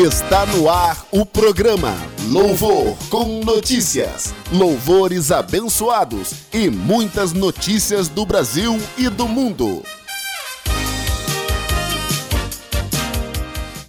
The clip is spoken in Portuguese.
Está no ar o programa Louvor com notícias, louvores abençoados e muitas notícias do Brasil e do mundo.